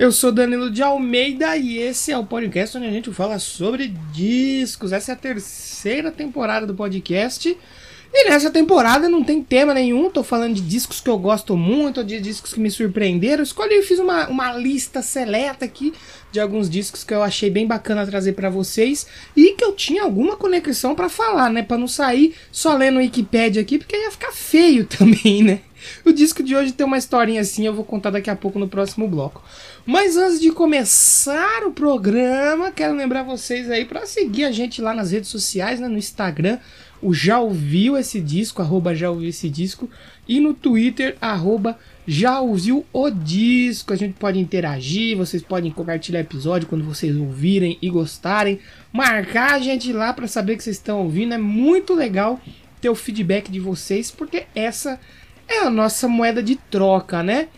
Eu sou Danilo de Almeida e esse é o podcast onde a gente fala sobre discos. Essa é a terceira temporada do podcast. E nessa temporada não tem tema nenhum, tô falando de discos que eu gosto muito, de discos que me surpreenderam. Escolhi e fiz uma, uma lista seleta aqui de alguns discos que eu achei bem bacana trazer pra vocês e que eu tinha alguma conexão pra falar, né? Pra não sair só lendo Wikipedia aqui, porque ia ficar feio também, né? O disco de hoje tem uma historinha assim, eu vou contar daqui a pouco no próximo bloco. Mas antes de começar o programa, quero lembrar vocês aí para seguir a gente lá nas redes sociais, né, no Instagram, o já ouviu esse disco, arroba já ouviu esse disco, e no Twitter, arroba já ouviu o disco. A gente pode interagir, vocês podem compartilhar episódio quando vocês ouvirem e gostarem, marcar a gente lá para saber que vocês estão ouvindo, é muito legal ter o feedback de vocês, porque essa é a nossa moeda de troca, né?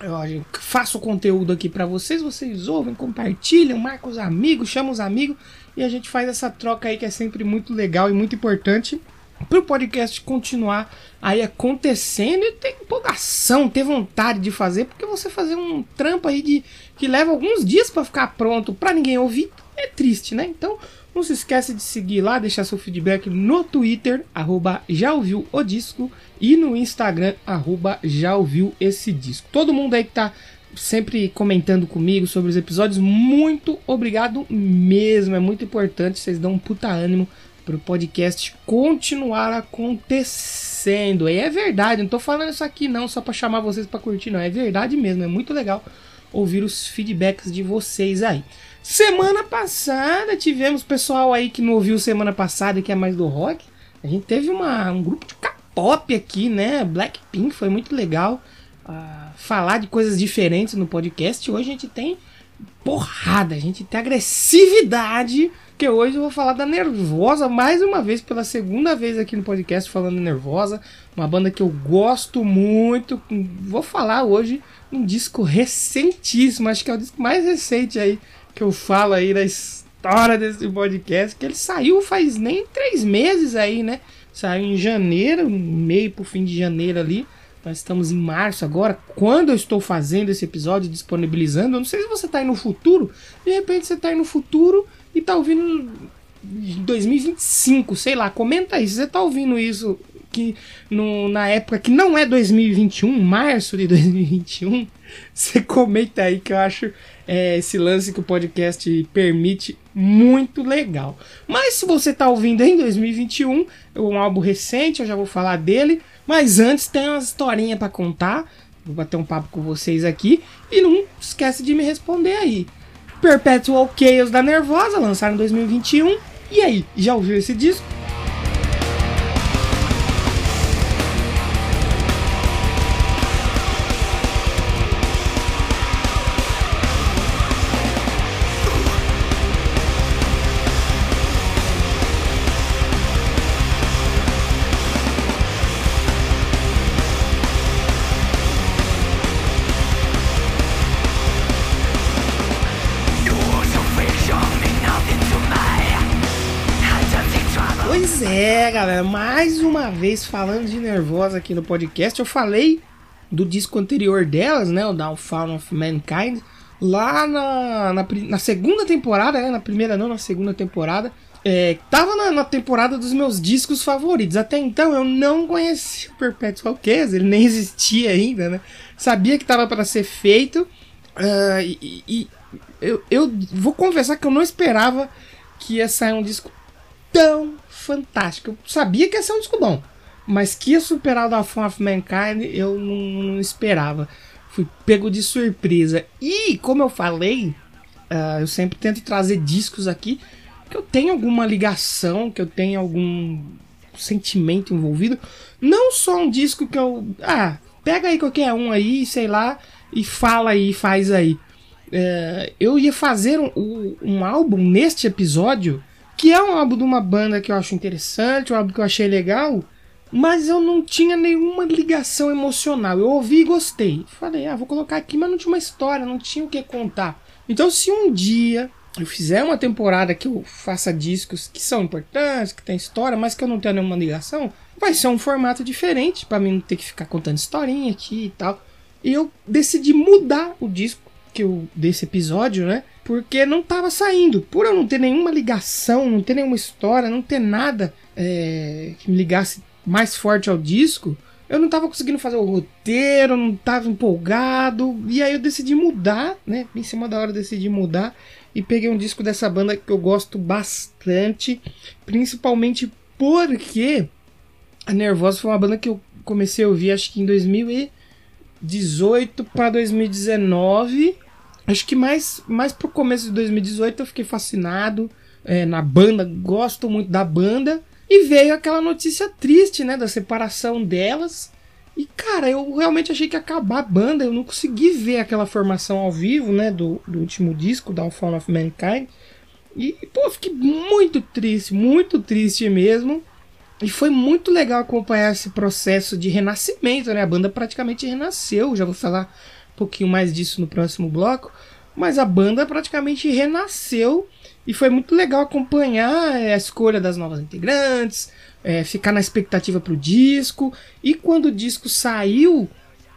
Eu faço conteúdo aqui para vocês, vocês ouvem, compartilham, marcam os amigos, chamam os amigos e a gente faz essa troca aí que é sempre muito legal e muito importante para o podcast continuar aí acontecendo e ter empolgação, ter vontade de fazer, porque você fazer um trampo aí de que leva alguns dias para ficar pronto para ninguém ouvir é triste, né? Então não se esquece de seguir lá, deixar seu feedback no Twitter, arroba já ouviu o disco, e no Instagram, arroba já ouviu esse disco. Todo mundo aí que tá sempre comentando comigo sobre os episódios, muito obrigado mesmo. É muito importante, vocês dão um puta ânimo pro podcast continuar acontecendo. E é verdade, não tô falando isso aqui não só para chamar vocês para curtir, não. É verdade mesmo, é muito legal ouvir os feedbacks de vocês aí. Semana passada tivemos pessoal aí que não ouviu semana passada que é mais do rock. A gente teve uma, um grupo de K-pop aqui, né? Blackpink foi muito legal. Uh, falar de coisas diferentes no podcast. Hoje a gente tem porrada, a gente tem agressividade. Que hoje eu vou falar da Nervosa mais uma vez, pela segunda vez aqui no podcast, falando Nervosa. Uma banda que eu gosto muito. Vou falar hoje um disco recentíssimo, acho que é o disco mais recente aí que eu falo aí da história desse podcast, que ele saiu faz nem três meses aí, né? Saiu em janeiro, meio pro fim de janeiro ali. Nós estamos em março agora. Quando eu estou fazendo esse episódio, disponibilizando, eu não sei se você está aí no futuro. De repente você está aí no futuro e está ouvindo em 2025, sei lá. Comenta aí se você está ouvindo isso que no, na época que não é 2021, março de 2021. Você comenta aí que eu acho é, esse lance que o podcast permite muito legal. Mas se você está ouvindo em 2021, é um álbum recente, eu já vou falar dele. Mas antes tem umas historinhas para contar. Vou bater um papo com vocês aqui. E não esquece de me responder aí. Perpetual Chaos da Nervosa, lançaram em 2021. E aí, já ouviu esse disco? Galera, mais uma vez falando de Nervosa aqui no podcast, eu falei do disco anterior delas, né, o Downfall of Mankind, lá na, na, na segunda temporada, né, na primeira não, na segunda temporada, é, tava na, na, temporada dos meus discos favoritos. Até então eu não conhecia o Perpetual Chaos, ele nem existia ainda, né? Sabia que tava para ser feito uh, e, e eu, eu vou confessar que eu não esperava que ia sair um disco tão fantástico. Eu sabia que ia ser um disco bom, mas que ia superar o da Form of Mankind eu não, não, esperava. Fui pego de surpresa. E, como eu falei, uh, eu sempre tento trazer discos aqui que eu tenho alguma ligação, que eu tenho algum sentimento envolvido. Não só um disco que eu. Ah, pega aí qualquer um aí, sei lá, e fala aí, faz aí. é, eu ia fazer um, um, álbum neste episódio, que é um álbum de uma banda que eu acho interessante, um álbum que eu achei legal, mas eu não tinha nenhuma ligação emocional. Eu ouvi e gostei. Falei, ah, vou colocar aqui, mas não tinha uma história, não tinha o que contar. Então, se um dia eu fizer uma temporada que eu faça discos que são importantes, que tem história, mas que eu não tenho nenhuma ligação, vai ser um formato diferente para mim não ter que ficar contando historinha aqui e tal. E eu decidi mudar o disco que eu, desse episódio, né? Porque não tava saindo. Por eu não ter nenhuma ligação, não ter nenhuma história, não ter nada é, que me ligasse mais forte ao disco, eu não tava conseguindo fazer o roteiro, não tava empolgado. E aí eu decidi mudar, né? Em cima da hora eu decidi mudar e peguei um disco dessa banda que eu gosto bastante, principalmente porque a Nervosa foi uma banda que eu comecei a ouvir acho que em 2018 para 2019. Acho que mais, mais pro começo de 2018 eu fiquei fascinado é, na banda, gosto muito da banda. E veio aquela notícia triste, né, da separação delas. E, cara, eu realmente achei que ia acabar a banda. Eu não consegui ver aquela formação ao vivo, né? Do, do último disco, Downfall of Mankind. E, pô, fiquei muito triste, muito triste mesmo. E foi muito legal acompanhar esse processo de renascimento, né? A banda praticamente renasceu. Já vou falar pouquinho mais disso no próximo bloco. Mas a banda praticamente renasceu. E foi muito legal acompanhar a escolha das novas integrantes, é, ficar na expectativa pro disco. E quando o disco saiu,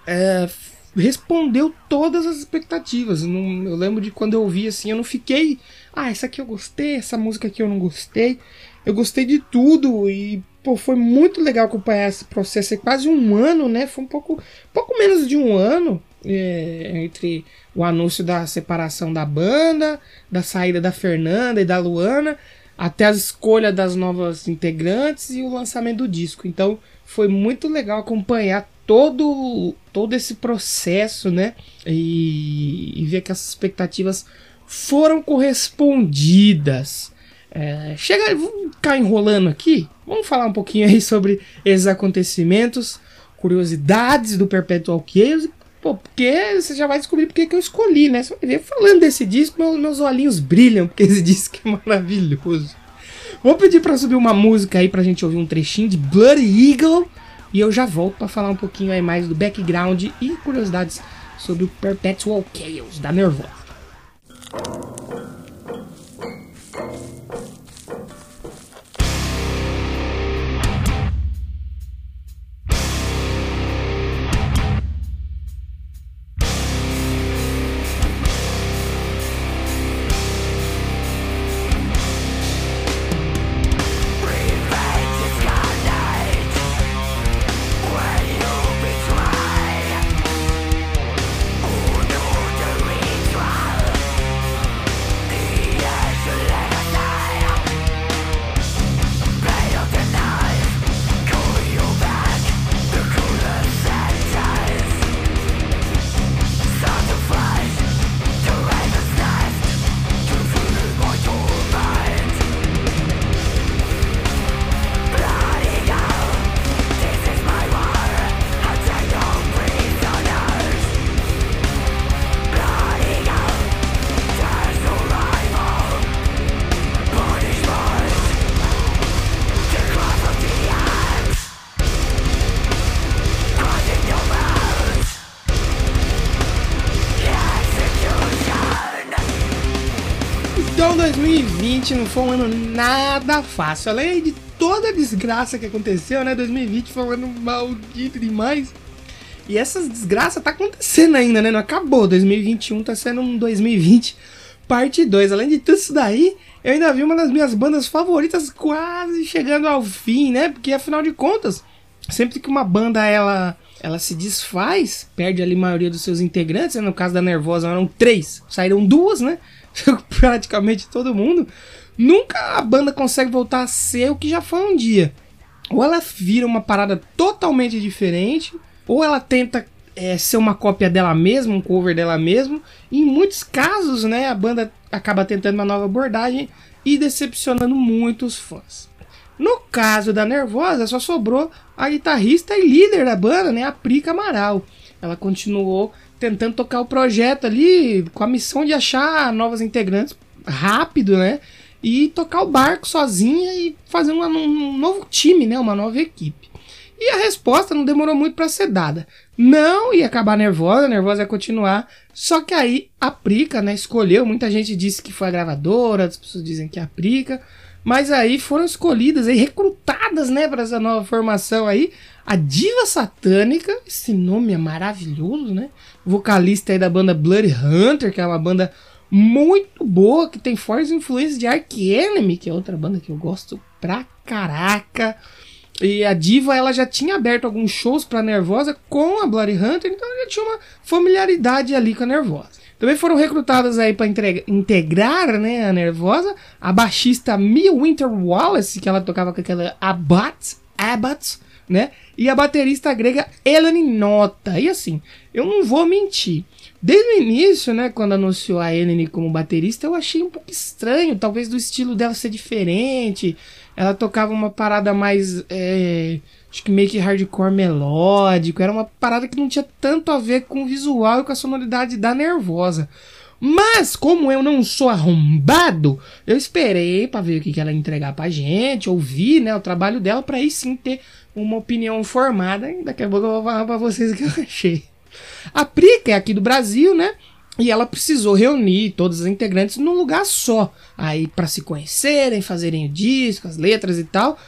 é, respondeu todas as expectativas. Não, eu lembro de quando eu ouvi assim, eu não fiquei. Ah, essa aqui eu gostei, essa música aqui eu não gostei. Eu gostei de tudo e pô, foi muito legal acompanhar esse processo. É quase um ano, né? Foi um pouco, pouco menos de um ano é, entre o anúncio da separação da banda, da saída da Fernanda e da Luana até a escolha das novas integrantes e o lançamento do disco. Então foi muito legal acompanhar todo, todo esse processo, né? E, e ver que as expectativas foram correspondidas. É, chega, vamos ficar enrolando aqui. Vamos falar um pouquinho aí sobre esses acontecimentos, curiosidades do Perpetual Chaos Pô, porque você já vai descobrir porque que eu escolhi, né? Você vai ver falando desse disco, meus, meus olhinhos brilham, porque esse disco é maravilhoso. Vou pedir para subir uma música aí pra gente ouvir um trechinho de Bloody Eagle. E eu já volto para falar um pouquinho aí mais do background e curiosidades sobre o Perpetual Chaos da Nervosa. 2020 não foi um ano nada fácil. Além de toda a desgraça que aconteceu, né? 2020 foi um ano maldito demais. E essa desgraça tá acontecendo ainda, né? Não acabou. 2021 tá sendo um 2020 parte 2. Além de tudo isso daí, eu ainda vi uma das minhas bandas favoritas quase chegando ao fim, né? Porque afinal de contas, sempre que uma banda ela ela se desfaz, perde ali a maioria dos seus integrantes, né? no caso da Nervosa eram três, saíram duas, né? praticamente todo mundo, nunca a banda consegue voltar a ser o que já foi um dia. Ou ela vira uma parada totalmente diferente, ou ela tenta é, ser uma cópia dela mesma, um cover dela mesma. E em muitos casos, né, a banda acaba tentando uma nova abordagem e decepcionando muitos fãs. No caso da Nervosa, só sobrou a guitarrista e líder da banda, né, a Prica Amaral. Ela continuou tentando tocar o projeto ali com a missão de achar novas integrantes rápido, né? E tocar o barco sozinha e fazer uma, um novo time, né? Uma nova equipe. E a resposta não demorou muito para ser dada. Não ia acabar nervosa, nervosa ia continuar. Só que aí a Prica, né, escolheu. Muita gente disse que foi a gravadora, as pessoas dizem que é a Prica. Mas aí foram escolhidas e recrutadas, né, para essa nova formação aí, a Diva Satânica, esse nome é maravilhoso, né? Vocalista aí da banda Blood Hunter, que é uma banda muito boa, que tem fortes influências de Ark Enemy, que é outra banda que eu gosto pra caraca. E a Diva, ela já tinha aberto alguns shows pra Nervosa com a Bloody Hunter, então já tinha uma familiaridade ali com a Nervosa. Também foram recrutadas aí para integrar né, a Nervosa a baixista Mia Winter Wallace, que ela tocava com aquela Abbott, Abbott, né? E a baterista grega Eleni Nota. E assim, eu não vou mentir. Desde o início, né, quando anunciou a Eleni como baterista, eu achei um pouco estranho, talvez do estilo dela ser diferente. Ela tocava uma parada mais. É, acho que meio que hardcore melódico. Era uma parada que não tinha tanto a ver com o visual e com a sonoridade da Nervosa. Mas, como eu não sou arrombado, eu esperei para ver o que, que ela ia entregar pra gente, ouvir né, o trabalho dela, para aí sim ter uma opinião formada. E daqui a pouco eu vou falar pra vocês o que eu achei. A Prica é aqui do Brasil, né? E ela precisou reunir todos os integrantes num lugar só. Aí, para se conhecerem, fazerem o disco, as letras e tal,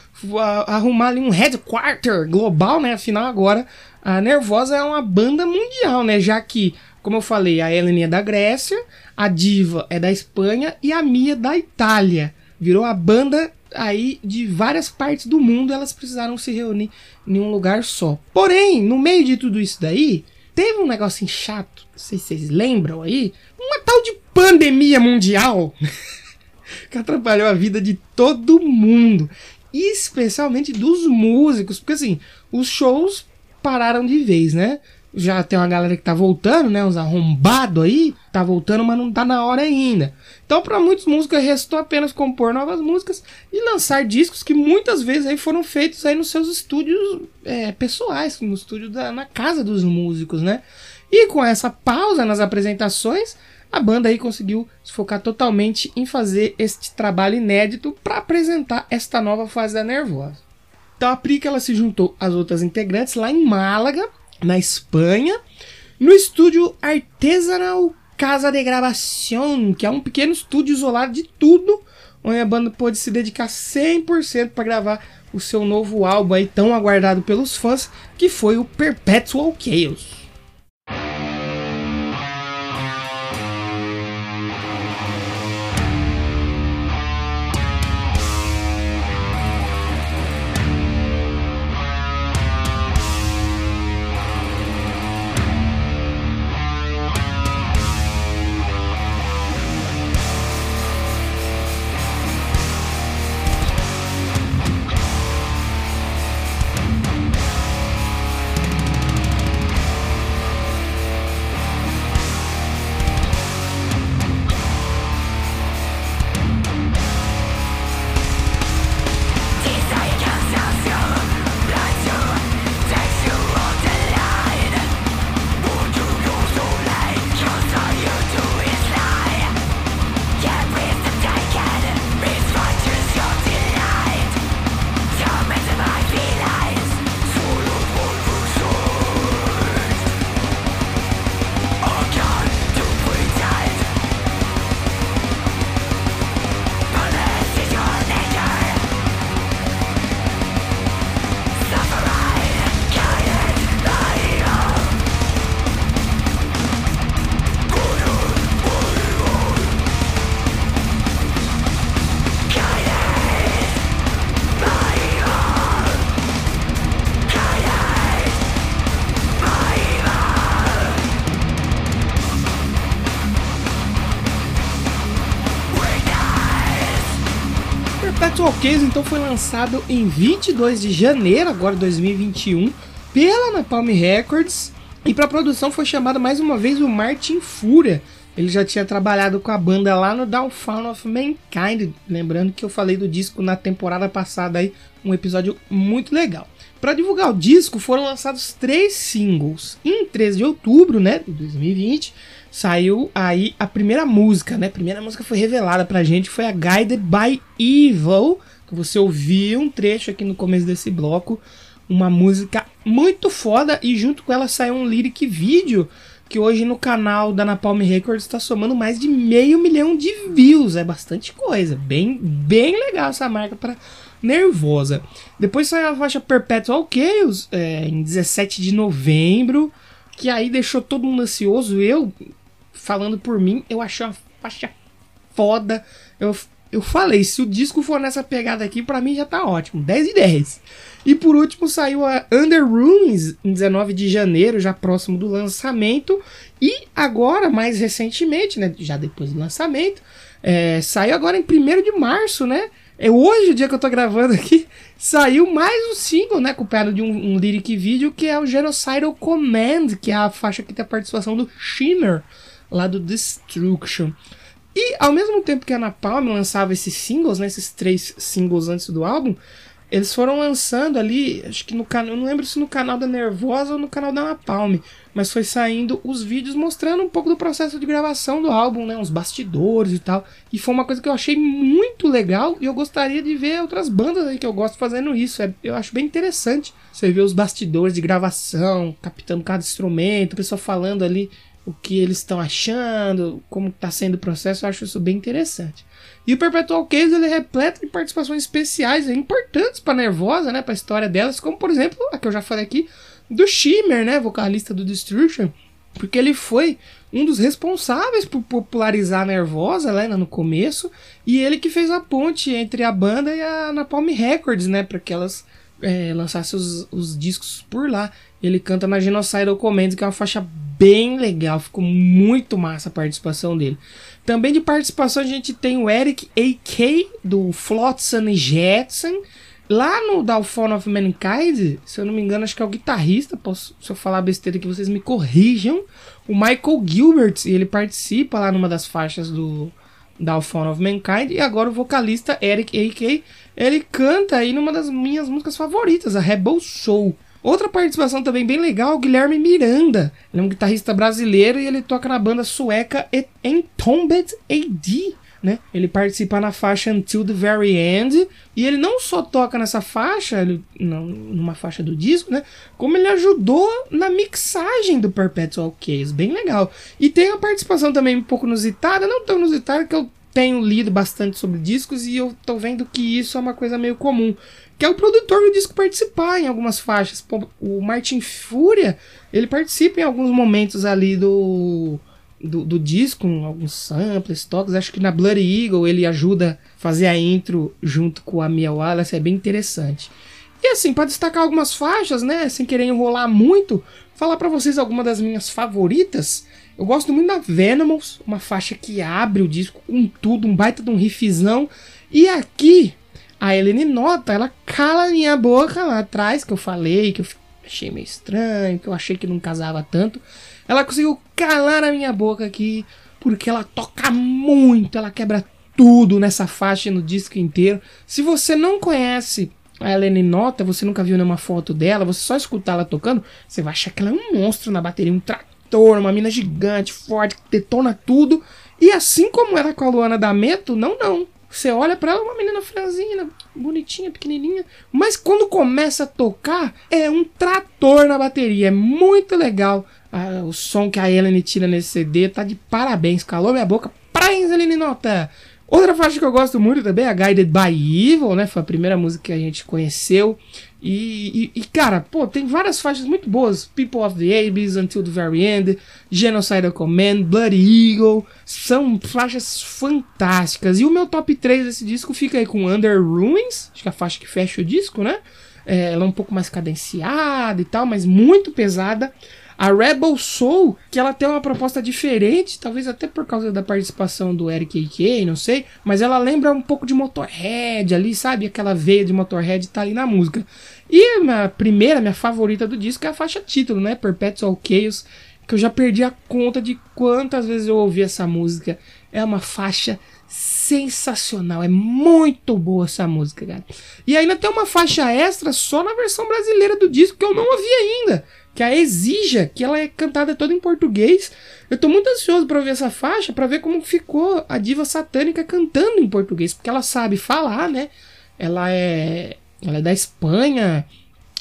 arrumar ali um headquarter global, né? Afinal, agora a Nervosa é uma banda mundial, né? Já que, como eu falei, a Ellen é da Grécia, a Diva é da Espanha e a Mia da Itália. Virou a banda aí de várias partes do mundo, elas precisaram se reunir em um lugar só. Porém, no meio de tudo isso daí, teve um negocinho chato, não sei se vocês lembram aí, uma tal de pandemia mundial que atrapalhou a vida de todo mundo, especialmente dos músicos, porque assim, os shows pararam de vez, né? Já tem uma galera que tá voltando, né? Uns arrombados aí, tá voltando, mas não tá na hora ainda. Então, para muitos músicos, restou apenas compor novas músicas e lançar discos que muitas vezes aí foram feitos aí nos seus estúdios é, pessoais, no estúdio da, na casa dos músicos, né? E com essa pausa nas apresentações, a banda aí conseguiu se focar totalmente em fazer este trabalho inédito para apresentar esta nova fase da Nervosa. Então a Prica ela se juntou às outras integrantes lá em Málaga na Espanha, no estúdio Artesanal Casa de Gravação, que é um pequeno estúdio isolado de tudo, onde a banda pôde se dedicar 100% para gravar o seu novo álbum aí tão aguardado pelos fãs, que foi o Perpetual Chaos. Perpetual Case então foi lançado em 22 de janeiro, agora 2021, pela Napalm Records. E para produção foi chamado mais uma vez o Martin Fúria. Ele já tinha trabalhado com a banda lá no Downfall of Mankind. Lembrando que eu falei do disco na temporada passada aí, um episódio muito legal. Para divulgar o disco, foram lançados três singles. Em 13 de outubro, né, de 2020, saiu aí a primeira música, né? A primeira música foi revelada pra gente, foi a Guided by Evil, você ouviu um trecho aqui no começo desse bloco, uma música muito foda e junto com ela saiu um lyric vídeo que hoje no canal da Napalm Records está somando mais de meio milhão de views, é bastante coisa, bem bem legal essa marca para nervosa. Depois saiu a faixa Perpetual Chaos é, em 17 de novembro, que aí deixou todo mundo ansioso. Eu, falando por mim, eu achei uma faixa foda. Eu, eu falei, se o disco for nessa pegada aqui, para mim já tá ótimo. 10 e 10. E por último saiu a Under Ruins em 19 de janeiro, já próximo do lançamento. E agora, mais recentemente, né, já depois do lançamento, é, saiu agora em 1 de março, né? É hoje, o dia que eu tô gravando aqui, saiu mais um single, né? Acompanhado de um, um lyric vídeo que é o Genocidal Command, que é a faixa que tem a participação do Shimmer, lá do Destruction. E ao mesmo tempo que a Napalm lançava esses singles, né, esses três singles antes do álbum, eles foram lançando ali, acho que no canal, não lembro se no canal da Nervosa ou no canal da Napalm, mas foi saindo os vídeos mostrando um pouco do processo de gravação do álbum, né, uns bastidores e tal. E foi uma coisa que eu achei muito legal e eu gostaria de ver outras bandas aí que eu gosto fazendo isso. É, eu acho bem interessante você ver os bastidores de gravação, captando cada instrumento, o pessoal falando ali o que eles estão achando, como está sendo o processo, eu acho isso bem interessante. E o Perpetual Case ele é repleto de participações especiais importantes para Nervosa, né, para a história delas, como por exemplo, a que eu já falei aqui, do Shimmer, né, vocalista do Destruction, porque ele foi um dos responsáveis por popularizar a Nervosa né, no começo, e ele que fez a ponte entre a banda e a Napalm Records, né, para que elas é, lançassem os, os discos por lá. Ele canta na Genocidal Commands, que é uma faixa bem legal, ficou muito massa a participação dele. Também de participação a gente tem o Eric A.K. do Flotsam Jetson. Lá no Downfall of Mankind, se eu não me engano, acho que é o guitarrista. Posso, se eu falar besteira que vocês me corrijam. O Michael Gilbert, ele participa lá numa das faixas do Downfall of Mankind. E agora o vocalista Eric A.K. Ele canta aí numa das minhas músicas favoritas, a Rebel Soul. Outra participação também bem legal, o Guilherme Miranda. Ele é um guitarrista brasileiro e ele toca na banda sueca Entombed AD. Né? Ele participa na faixa Until the Very End e ele não só toca nessa faixa, ele, não, numa faixa do disco, né? Como ele ajudou na mixagem do Perpetual Case, bem legal. E tem uma participação também um pouco inusitada, não tão inusitada que eu tenho lido bastante sobre discos e eu tô vendo que isso é uma coisa meio comum que é o produtor do disco participar em algumas faixas. O Martin Fúria, ele participa em alguns momentos ali do, do, do disco, alguns samples, toques. Acho que na Bloody Eagle ele ajuda a fazer a intro junto com a Mia Wallace, é bem interessante. E assim, para destacar algumas faixas, né, sem querer enrolar muito, falar para vocês algumas das minhas favoritas. Eu gosto muito da Venomous, uma faixa que abre o disco com tudo, um baita de um riffzão. E aqui, a Helene nota, ela cala a minha boca lá atrás, que eu falei, que eu achei meio estranho, que eu achei que não casava tanto. Ela conseguiu calar a minha boca aqui, porque ela toca muito, ela quebra tudo nessa faixa e no disco inteiro. Se você não conhece a Helene Nota, você nunca viu nenhuma foto dela, você só escutar ela tocando, você vai achar que ela é um monstro na bateria, um trator, uma mina gigante, forte, que detona tudo. E assim como era com a Luana D'Ameto, não, não. Você olha para ela, uma menina franzina, bonitinha, pequenininha. Mas quando começa a tocar, é um trator na bateria. É muito legal. Ah, o som que a Ellen tira nesse CD tá de parabéns. Calou minha boca. Parabéns, Ellen Nota! Outra faixa que eu gosto muito também é a Guided by Evil, né? Foi a primeira música que a gente conheceu. E, e, e, cara, pô, tem várias faixas muito boas. People of the Abyss, Until the Very End, Genocidal Command, Bloody Eagle. São faixas fantásticas. E o meu top 3 desse disco fica aí com Under Ruins, acho que é a faixa que fecha o disco, né? É, ela é um pouco mais cadenciada e tal, mas muito pesada. A Rebel Soul, que ela tem uma proposta diferente, talvez até por causa da participação do Eric A.K., não sei, mas ela lembra um pouco de Motorhead ali, sabe? Aquela veia de Motorhead tá ali na música. E a primeira, minha favorita do disco é a faixa título, né? Perpetual Chaos. que eu já perdi a conta de quantas vezes eu ouvi essa música. É uma faixa sensacional, é muito boa essa música, cara. E ainda tem uma faixa extra só na versão brasileira do disco que eu não ouvi ainda, que a Exija, que ela é cantada toda em português. Eu tô muito ansioso para ver essa faixa, para ver como ficou a diva satânica cantando em português, porque ela sabe falar, né? Ela é ela é da Espanha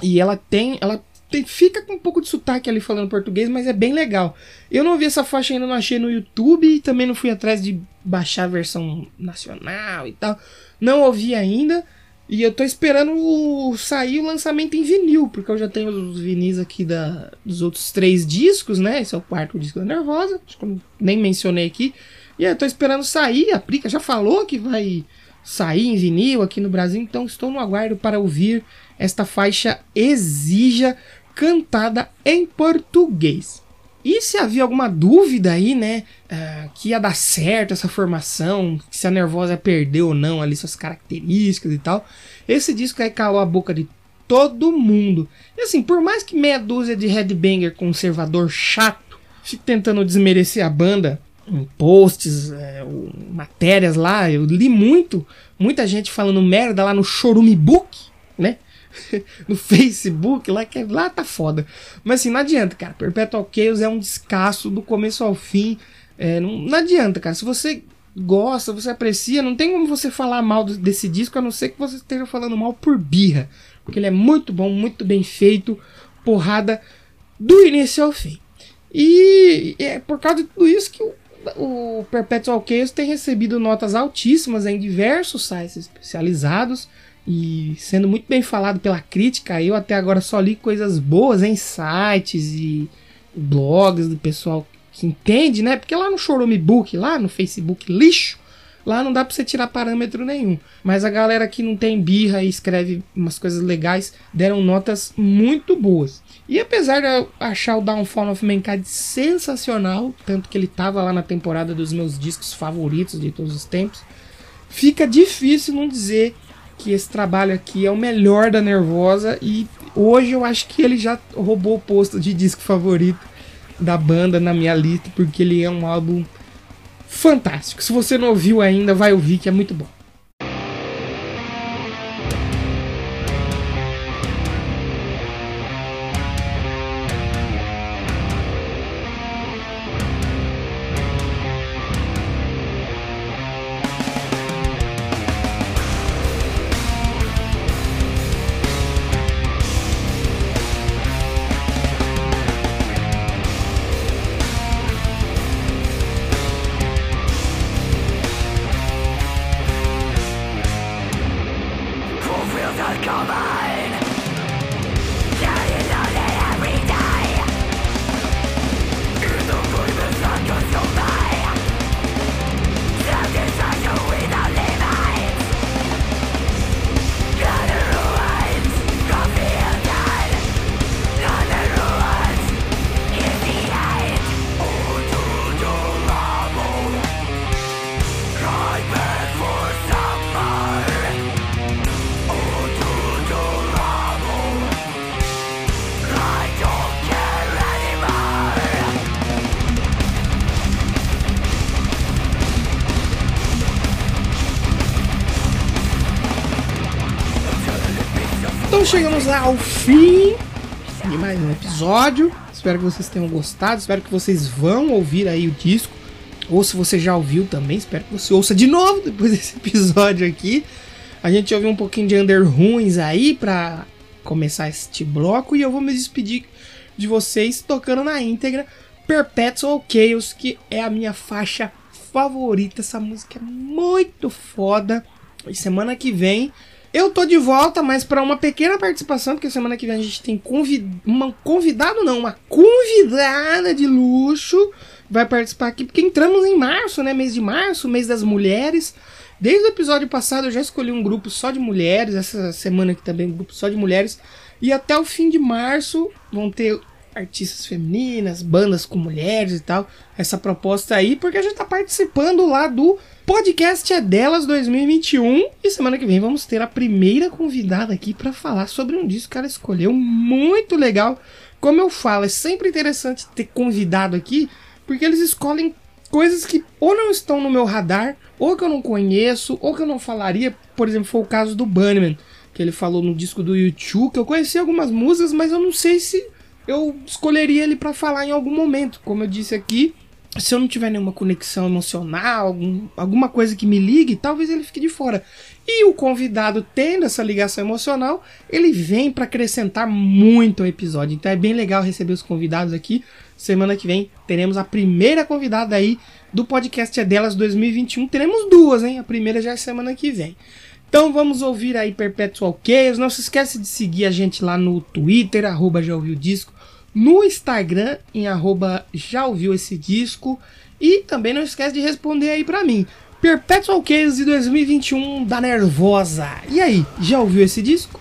e ela tem ela tem, fica com um pouco de sotaque ali falando português, mas é bem legal. Eu não vi essa faixa ainda, não achei no YouTube e também não fui atrás de baixar a versão nacional e tal. Não ouvi ainda. E eu tô esperando sair o lançamento em vinil, porque eu já tenho os vinis aqui da, dos outros três discos, né? Esse é o quarto disco da Nervosa, acho que eu nem mencionei aqui. E eu tô esperando sair, a Prica já falou que vai sair em vinil aqui no Brasil, então estou no aguardo para ouvir esta faixa Exija, cantada em português. E se havia alguma dúvida aí, né, uh, que ia dar certo essa formação, se a Nervosa perdeu ou não ali suas características e tal, esse disco aí calou a boca de todo mundo. E assim, por mais que meia dúzia de headbanger conservador chato fique tentando desmerecer a banda em posts, é, matérias lá, eu li muito, muita gente falando merda lá no Chorume Book, né? no Facebook, lá, que lá tá foda. Mas assim, não adianta, cara. Perpetual Chaos é um descasso do começo ao fim. É, não, não adianta, cara. Se você gosta, você aprecia, não tem como você falar mal desse disco, a não ser que você esteja falando mal por birra. Porque ele é muito bom, muito bem feito, porrada do início ao fim. E é por causa de tudo isso que o, o Perpetual Chaos tem recebido notas altíssimas em diversos sites especializados e sendo muito bem falado pela crítica, eu até agora só li coisas boas em sites e blogs do pessoal que entende, né? Porque lá no Chorume Book, lá no Facebook lixo, lá não dá pra você tirar parâmetro nenhum. Mas a galera que não tem birra e escreve umas coisas legais deram notas muito boas. E apesar de eu achar o Downfall of Mankind sensacional, tanto que ele tava lá na temporada dos meus discos favoritos de todos os tempos, fica difícil não dizer que esse trabalho aqui é o melhor da Nervosa e hoje eu acho que ele já roubou o posto de disco favorito da banda na minha lista, porque ele é um álbum fantástico. Se você não ouviu ainda, vai ouvir que é muito bom. Chegamos ao fim de mais um episódio. Espero que vocês tenham gostado. Espero que vocês vão ouvir aí o disco. Ou se você já ouviu também, espero que você ouça de novo depois desse episódio aqui. A gente ouviu um pouquinho de Under Ruins aí pra começar este bloco. E eu vou me despedir de vocês tocando na íntegra Perpetual Chaos, que é a minha faixa favorita. Essa música é muito foda. E semana que vem eu tô de volta, mas para uma pequena participação, porque semana que vem a gente tem convid... uma convidado não, uma convidada de luxo vai participar aqui, porque entramos em março, né, mês de março, mês das mulheres. Desde o episódio passado eu já escolhi um grupo só de mulheres, essa semana aqui também um grupo só de mulheres, e até o fim de março vão ter artistas femininas, bandas com mulheres e tal, essa proposta aí, porque a gente tá participando lá do podcast é delas 2021 e semana que vem vamos ter a primeira convidada aqui para falar sobre um disco que ela escolheu muito legal como eu falo, é sempre interessante ter convidado aqui, porque eles escolhem coisas que ou não estão no meu radar, ou que eu não conheço, ou que eu não falaria. Por exemplo, foi o caso do Bunnyman, que ele falou no disco do YouTube, que eu conheci algumas músicas, mas eu não sei se eu escolheria ele para falar em algum momento. Como eu disse aqui, se eu não tiver nenhuma conexão emocional, algum, alguma coisa que me ligue, talvez ele fique de fora. E o convidado, tendo essa ligação emocional, ele vem para acrescentar muito ao episódio. Então é bem legal receber os convidados aqui. Semana que vem teremos a primeira convidada aí do podcast É Delas 2021. Teremos duas, hein? A primeira já é semana que vem. Então vamos ouvir aí Perpetual Chaos. Não se esquece de seguir a gente lá no Twitter, arroba já ouviu disco, no Instagram, em arroba já ouviu esse disco. E também não esquece de responder aí para mim. Perpetual Chaos de 2021 da Nervosa. E aí, já ouviu esse disco?